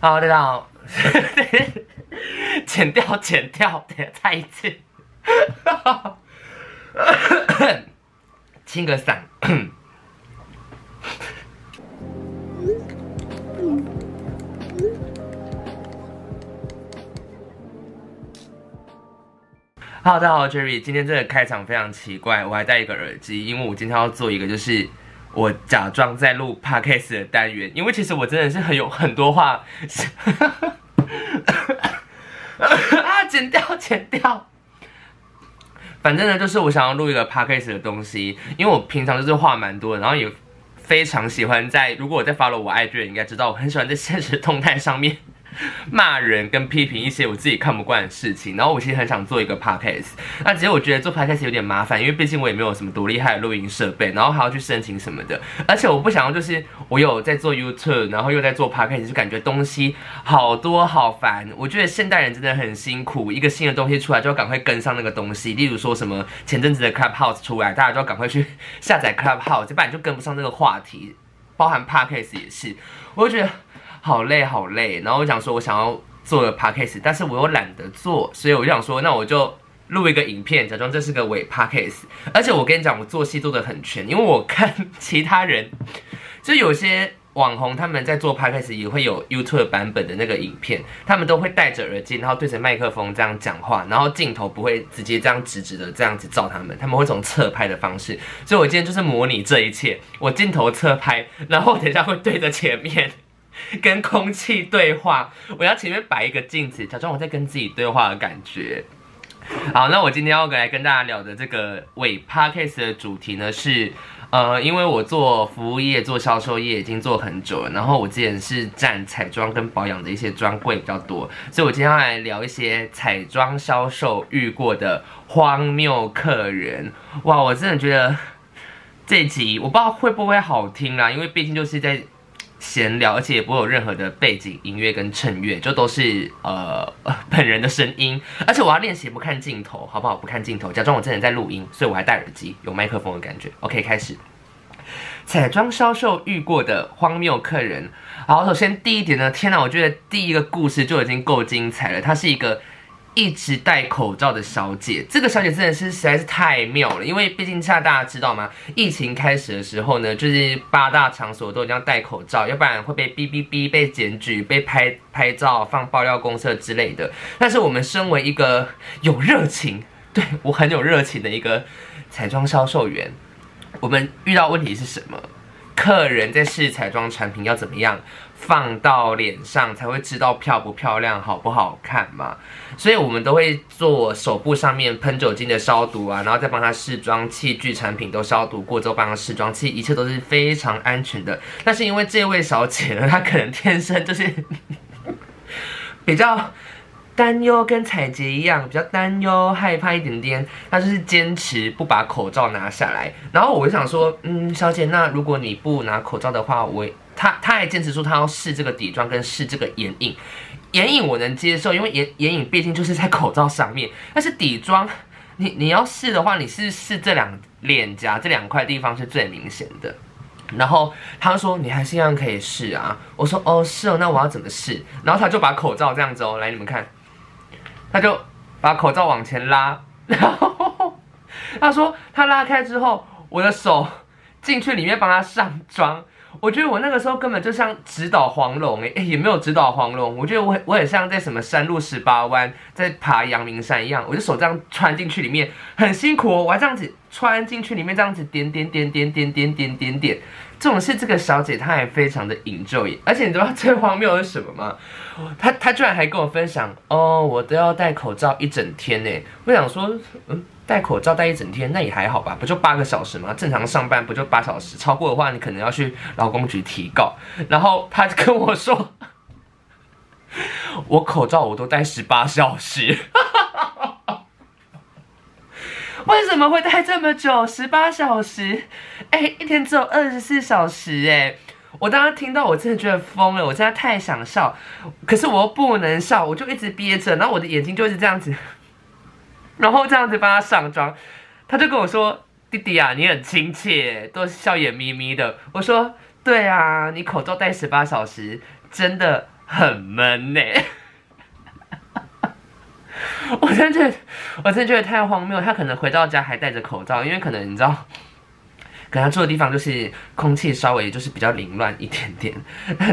好，大家好，剪掉，剪掉，再一次，清个嗓。哈喽，大家好，Jerry，今天这个开场非常奇怪，我还戴一个耳机，因为我今天要做一个就是。我假装在录 podcast 的单元，因为其实我真的是很有很多话，啊，剪掉，剪掉。反正呢，就是我想要录一个 podcast 的东西，因为我平常就是话蛮多的，然后也非常喜欢在，如果我在 follow 我 IG 的人应该知道，我很喜欢在现实动态上面。骂人跟批评一些我自己看不惯的事情，然后我其实很想做一个 podcast，那只是我觉得做 podcast 有点麻烦，因为毕竟我也没有什么多厉害的录音设备，然后还要去申请什么的，而且我不想要就是我有在做 YouTube，然后又在做 podcast，就感觉东西好多好烦。我觉得现代人真的很辛苦，一个新的东西出来就要赶快跟上那个东西，例如说什么前阵子的 Clubhouse 出来，大家就要赶快去下载 Clubhouse，不然就跟不上这个话题，包含 podcast 也是，我就觉得。好累好累，然后我想说，我想要做个 podcast，但是我又懒得做，所以我就想说，那我就录一个影片，假装这是个伪 podcast。而且我跟你讲，我做戏做得很全，因为我看其他人，就有些网红他们在做 podcast 也会有 YouTube 版本的那个影片，他们都会戴着耳机，然后对着麦克风这样讲话，然后镜头不会直接这样直直的这样子照他们，他们会从侧拍的方式。所以我今天就是模拟这一切，我镜头侧拍，然后等一下会对着前面。跟空气对话，我要前面摆一个镜子，假装我在跟自己对话的感觉。好，那我今天要来跟大家聊的这个尾 Podcast 的主题呢是，呃，因为我做服务业、做销售业已经做很久了，然后我之前是站彩妆跟保养的一些专柜比较多，所以我今天要来聊一些彩妆销售遇过的荒谬客人。哇，我真的觉得这集我不知道会不会好听啦，因为毕竟就是在。闲聊，而且也不会有任何的背景音乐跟衬乐，就都是呃 本人的声音。而且我要练习不看镜头，好不好？不看镜头，假装我真的在录音，所以我还戴耳机，有麦克风的感觉。OK，开始。彩妆销售遇过的荒谬客人。好，首先第一点呢，天哪，我觉得第一个故事就已经够精彩了。它是一个。一直戴口罩的小姐，这个小姐真的是实在是太妙了，因为毕竟现在大家知道吗？疫情开始的时候呢，就是八大场所都一定要戴口罩，要不然会被哔哔哔、被检举、被拍拍照、放爆料公社之类的。但是我们身为一个有热情，对，我很有热情的一个彩妆销售员，我们遇到问题是什么？客人在试彩妆产品要怎么样放到脸上才会知道漂不漂亮、好不好看嘛？所以我们都会做手部上面喷酒精的消毒啊，然后再帮他试妆，器具产品都消毒过之后帮他试妆，其实一切都是非常安全的。但是因为这位小姐呢，她可能天生就是 比较。担忧跟彩洁一样，比较担忧害怕一点点，他就是坚持不把口罩拿下来。然后我就想说，嗯，小姐，那如果你不拿口罩的话，我他他还坚持说他要试这个底妆跟试这个眼影，眼影我能接受，因为眼眼影毕竟就是在口罩上面。但是底妆，你你要试的话，你是试这两脸颊这两块地方是最明显的。然后他说你还是一样可以试啊。我说哦是哦，那我要怎么试？然后他就把口罩这样子哦，来你们看。他就把口罩往前拉，然后他说他拉开之后，我的手进去里面帮他上妆。我觉得我那个时候根本就像直捣黄龙诶，也没有直捣黄龙。我觉得我我也像在什么山路十八弯在爬阳明山一样，我就手这样穿进去里面，很辛苦哦。我还这样子穿进去里面，这样子点点点点点点点点点。这种事，这个小姐她还非常的 enjoy，而且你知道最荒谬的是什么吗？她她居然还跟我分享哦，我都要戴口罩一整天呢。我想说，嗯，戴口罩戴一整天那也还好吧，不就八个小时吗？正常上班不就八小时？超过的话你可能要去劳工局提告。然后他跟我说，我口罩我都戴十八小时。为什么会戴这么久？十八小时，哎，一天只有二十四小时，哎，我当时听到我真的觉得疯了，我真的太想笑，可是我又不能笑，我就一直憋着，然后我的眼睛就一直这样子，然后这样子帮他上妆，他就跟我说：“弟弟啊，你很亲切，都笑眼眯眯的。”我说：“对啊，你口罩戴十八小时，真的很闷呢。我真的觉得，我真的觉得太荒谬。他可能回到家还戴着口罩，因为可能你知道，可能他住的地方就是空气稍微就是比较凌乱一点点。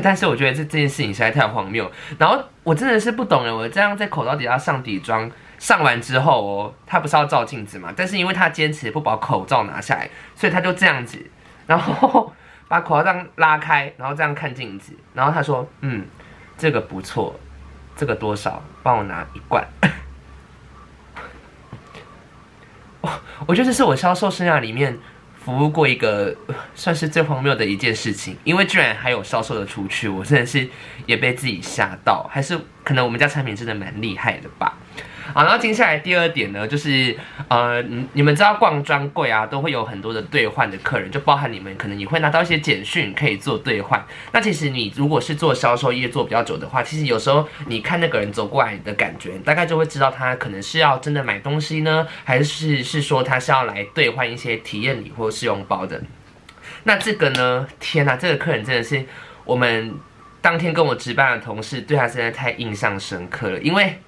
但是我觉得这这件事情实在太荒谬。然后我真的是不懂了，我这样在口罩底下上底妆，上完之后哦，他不是要照镜子嘛？但是因为他坚持不把口罩拿下来，所以他就这样子，然后把口罩这样拉开，然后这样看镜子，然后他说：“嗯，这个不错，这个多少？帮我拿一罐。”我觉得这是我销售生涯里面服务过一个算是最荒谬的一件事情，因为居然还有销售的出去，我真的是也被自己吓到，还是可能我们家产品真的蛮厉害的吧。好，然后接下来第二点呢，就是呃，你你们知道逛专柜啊，都会有很多的兑换的客人，就包含你们可能你会拿到一些简讯可以做兑换。那其实你如果是做销售业做比较久的话，其实有时候你看那个人走过来的感觉，大概就会知道他可能是要真的买东西呢，还是是说他是要来兑换一些体验礼或试用包的。那这个呢，天哪，这个客人真的是我们当天跟我值班的同事对他实在太印象深刻了，因为。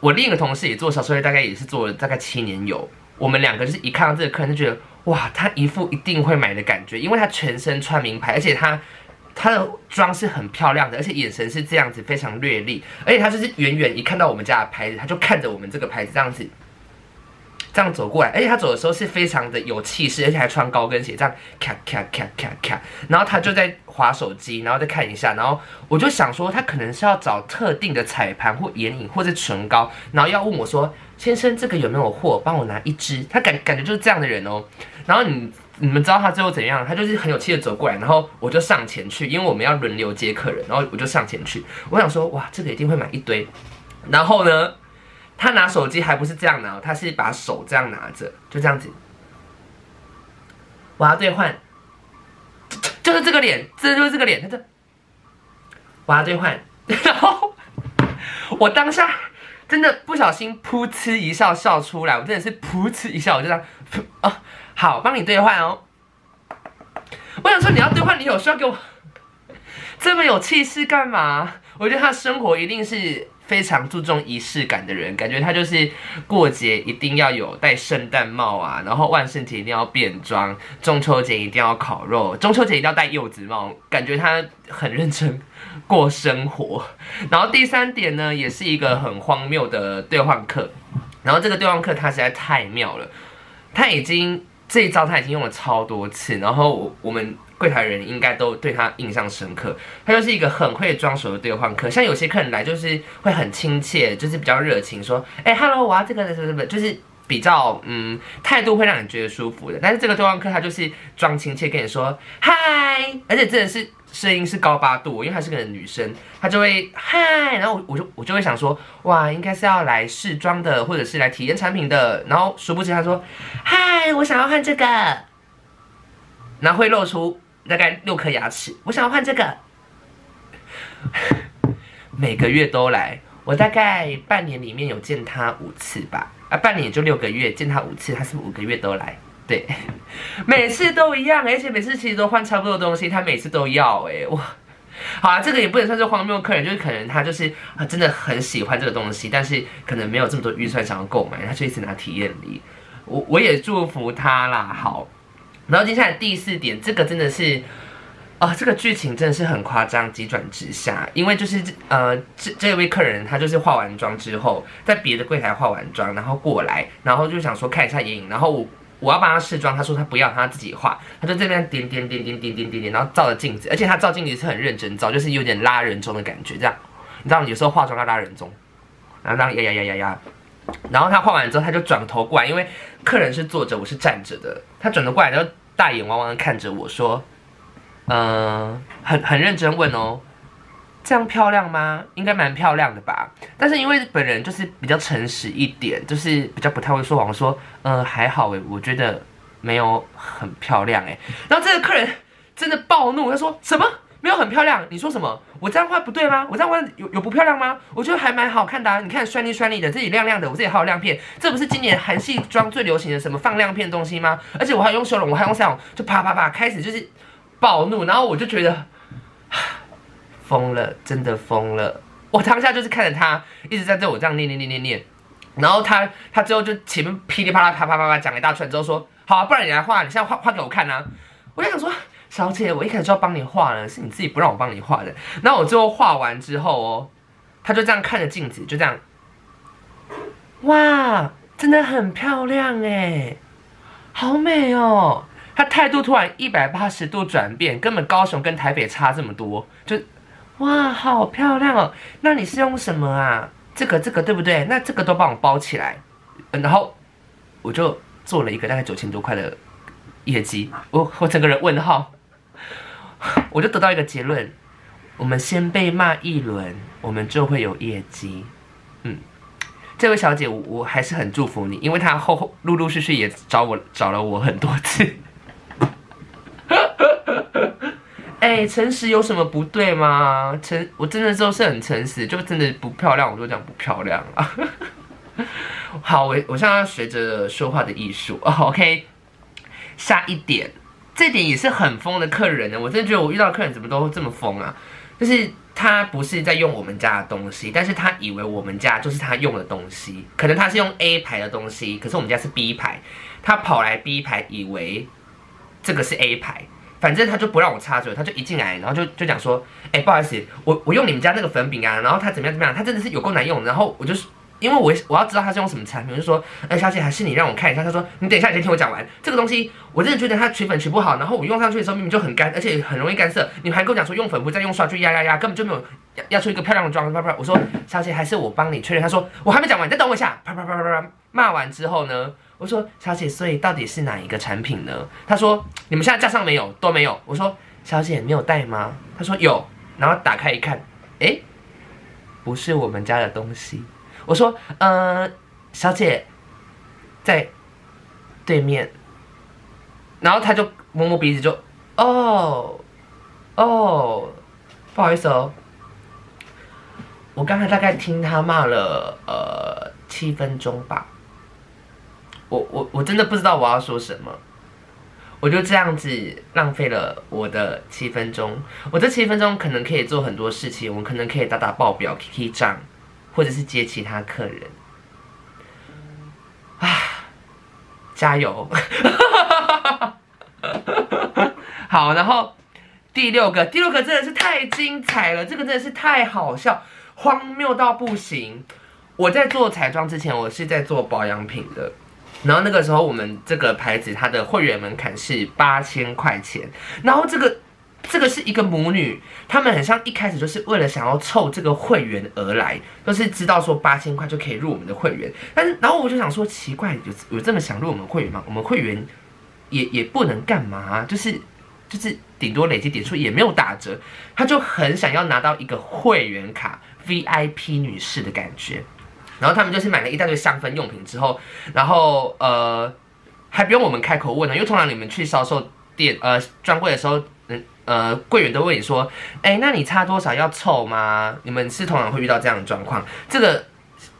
我另一个同事也做销售，大概也是做了大概七年有。我们两个就是一看到这个客人就觉得，哇，他一副一定会买的感觉，因为他全身穿名牌，而且他他的妆是很漂亮的，而且眼神是这样子非常锐利，而且他就是远远一看到我们家的牌子，他就看着我们这个牌子这样子。这样走过来，而且他走的时候是非常的有气势，而且还穿高跟鞋，这样咔咔咔咔咔，然后他就在滑手机，然后再看一下，然后我就想说，他可能是要找特定的彩盘或眼影或者唇膏，然后要问我说，先生这个有没有货，帮我拿一支，他感感觉就是这样的人哦。然后你你们知道他最后怎样？他就是很有气的走过来，然后我就上前去，因为我们要轮流接客人，然后我就上前去，我想说，哇，这个一定会买一堆，然后呢？他拿手机还不是这样拿，他是把手这样拿着，就这样子。我要兑换，就是这个脸，这就是这个脸，他这。我要兑换，然后我当下真的不小心噗嗤一笑笑出来，我真的是噗嗤一笑，我就这样，哦，好，帮你兑换哦。我想说你要兑换，你有需要给我这么有气势干嘛？我觉得他生活一定是。非常注重仪式感的人，感觉他就是过节一定要有戴圣诞帽啊，然后万圣节一定要变装，中秋节一定要烤肉，中秋节一定要戴柚子帽，感觉他很认真过生活。然后第三点呢，也是一个很荒谬的兑换课，然后这个兑换课他实在太妙了，他已经这一招他已经用了超多次，然后我们。柜台人应该都对他印象深刻，他就是一个很会装熟的兑换客。像有些客人来就是会很亲切，就是比较热情，说：“哎，Hello，我要这个什么什么，就是比较嗯态度会让你觉得舒服的。”但是这个兑换客他就是装亲切跟你说嗨，而且真的是声音是高八度，因为她是个女生，她就会嗨，然后我我就我就会想说哇，应该是要来试妆的，或者是来体验产品的。然后殊不知他说嗨，我想要换这个，然后会露出。大概六颗牙齿，我想要换这个。每个月都来，我大概半年里面有见他五次吧。啊，半年也就六个月，见他五次，他是五个月都来？对，每次都一样，而且每次其实都换差不多的东西，他每次都要哎哇。好啊，这个也不能算是荒谬客人，就是可能他就是啊真的很喜欢这个东西，但是可能没有这么多预算想要购买，他就一直拿体验礼。我我也祝福他啦，好。然后接下来第四点，这个真的是，啊、这个剧情真的是很夸张，急转直下。因为就是呃，这这位客人他就是化完妆之后，在别的柜台化完妆，然后过来，然后就想说看一下眼影，然后我我要帮他试妆，他说他不要，他自己画，他就这边点点点点点点点点，然后照着镜子，而且他照镜子是很认真照，就是有点拉人中的感觉，这样，你知道有时候化妆要拉人中，然后这样呀呀呀呀呀。然后他画完之后，他就转头过来，因为客人是坐着，我是站着的。他转头过来，然后大眼汪汪的看着我说：“嗯、呃，很很认真问哦，这样漂亮吗？应该蛮漂亮的吧？但是因为本人就是比较诚实一点，就是比较不太会说谎。说，嗯、还好诶，我觉得没有很漂亮诶。然后这个客人真的暴怒，他说什么？”没有很漂亮，你说什么？我这样画不对吗？我这样画有有不漂亮吗？我觉得还蛮好看的啊！你看，酸腻酸腻的，这里亮亮的，我这里还有亮片，这不是今年韩系妆最流行的什么放亮片东西吗？而且我还用修容，我还用腮红，就啪啪啪开始就是暴怒，然后我就觉得疯了，真的疯了。我当下就是看着他一直在对我这样念念念念念，然后他他最后就前面噼里啪啦啪啪啪啪讲一大串之后说，好啊，不然你来画，你现在画画给我看啊。我就想说，小姐，我一开始就要帮你画了，是你自己不让我帮你画的。那我最后画完之后哦，他就这样看着镜子，就这样，哇，真的很漂亮哎，好美哦。他态度突然一百八十度转变，根本高雄跟台北差这么多，就哇，好漂亮哦。那你是用什么啊？这个这个对不对？那这个都帮我包起来，然后我就做了一个大概九千多块的业绩，我我整个人问号，我就得到一个结论：我们先被骂一轮，我们就会有业绩。嗯，这位小姐，我我还是很祝福你，因为她后后陆陆续续也找我找了我很多次。哎、诚实有什么不对吗？诚，我真的就是很诚实，就真的不漂亮，我就讲不漂亮啊。好，我我现在要学着说话的艺术。OK，下一点，这点也是很疯的客人呢。我真的觉得我遇到客人怎么都这么疯啊？就是他不是在用我们家的东西，但是他以为我们家就是他用的东西，可能他是用 A 牌的东西，可是我们家是 B 牌，他跑来 B 牌，以为这个是 A 牌。反正他就不让我插嘴，他就一进来，然后就就讲说，哎、不好意思，我我用你们家那个粉饼啊，然后他怎么样怎么样，他真的是有够难用。然后我就因为我我要知道他是用什么产品，我就说，哎、小姐，还是你让我看一下。他说，你等一下，你先听我讲完。这个东西我真的觉得它取粉取不好，然后我用上去的时候明明就很干，而且很容易干涩。你还跟我讲说用粉扑再用刷，就压压压，根本就没有压出一个漂亮的妆。啪啪，我说，小姐，还是我帮你确认。他说，我还没讲完，你再等我一下。啪啪啪啪啪，骂完之后呢？我说，小姐，所以到底是哪一个产品呢？他说，你们现在架上没有，都没有。我说。小姐，你有带吗？他说有，然后打开一看，诶，不是我们家的东西。我说，呃，小姐，在对面。然后他就摸摸鼻子就，哦，哦，不好意思哦。我刚才大概听他骂了呃七分钟吧。我我我真的不知道我要说什么。我就这样子浪费了我的七分钟，我这七分钟可能可以做很多事情，我可能可以打打报表、K K 账，或者是接其他客人。啊，加油！好，然后第六个，第六个真的是太精彩了，这个真的是太好笑，荒谬到不行。我在做彩妆之前，我是在做保养品的。然后那个时候，我们这个牌子它的会员门槛是八千块钱。然后这个这个是一个母女，他们很像一开始就是为了想要凑这个会员而来，都是知道说八千块就可以入我们的会员。但是然后我就想说，奇怪，有有这么想入我们会员吗？我们会员也也不能干嘛，就是就是顶多累积点数也没有打折，他就很想要拿到一个会员卡，VIP 女士的感觉。然后他们就是买了一大堆香氛用品之后，然后呃还不用我们开口问呢，因为通常你们去销售店呃专柜的时候，呃柜员都问你说，哎，那你差多少要凑吗？你们是通常会遇到这样的状况。这个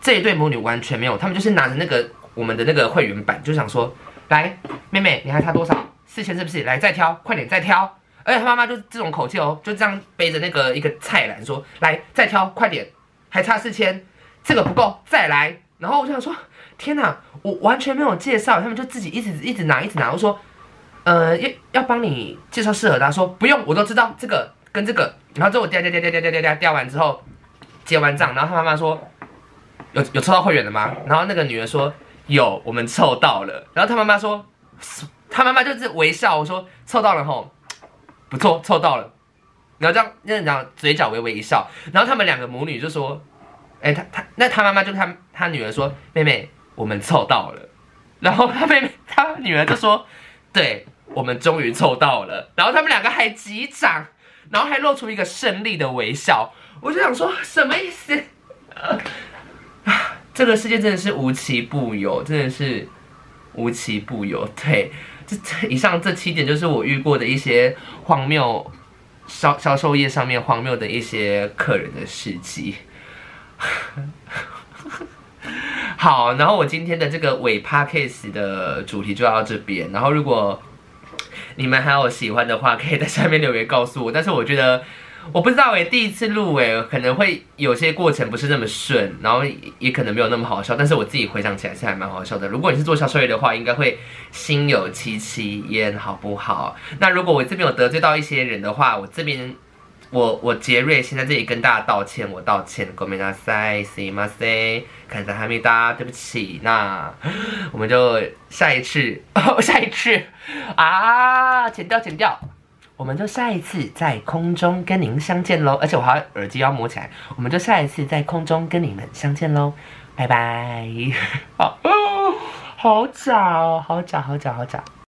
这一对母女完全没有，他们就是拿着那个我们的那个会员版，就想说，来妹妹你还差多少？四千是不是？来再挑，快点再挑。而且他妈妈就这种口气哦，就这样背着那个一个菜篮说，来再挑，快点，还差四千。这个不够，再来。然后我就想说，天哪，我完全没有介绍，他们就自己一直一直拿，一直拿。我说，呃，要要帮你介绍适合。他说不用，我都知道这个跟这个。然后之后我调调调调调调调调完之后，结完账，然后他妈妈说，有有抽到会员的吗？然后那个女儿说有，我们凑到了。然后他妈妈说，他妈妈就是微笑，我说凑到了吼，不错，凑到了。然后这样这样讲，嘴角微微一笑。然后他们两个母女就说。哎，他他那他妈妈就他他女儿说，妹妹，我们凑到了。然后他妹妹他女儿就说，对，我们终于凑到了。然后他们两个还击掌，然后还露出一个胜利的微笑。我就想说，什么意思？这个世界真的是无奇不有，真的是无奇不有。对，这以上这七点就是我遇过的一些荒谬销销售业上面荒谬的一些客人的事迹。好，然后我今天的这个尾 Podcast 的主题就到这边。然后如果你们还有喜欢的话，可以在下面留言告诉我。但是我觉得我不知道哎，第一次录哎，可能会有些过程不是那么顺，然后也可能没有那么好笑，但是我自己回想起来是还蛮好笑的。如果你是做销售业的话，应该会心有戚戚焉，好不好？那如果我这边有得罪到一些人的话，我这边我我杰瑞先在这里跟大家道歉，我道歉，ごめんなさい、すいません、感谢哈密达，对不起。那我们就下一次，哦，下一次啊，剪掉，剪掉。我们就下一次在空中跟您相见喽，而且我还耳机要摸起来。我们就下一次在空中跟你们相见喽，拜拜。好，好假哦，好假，好假，好假。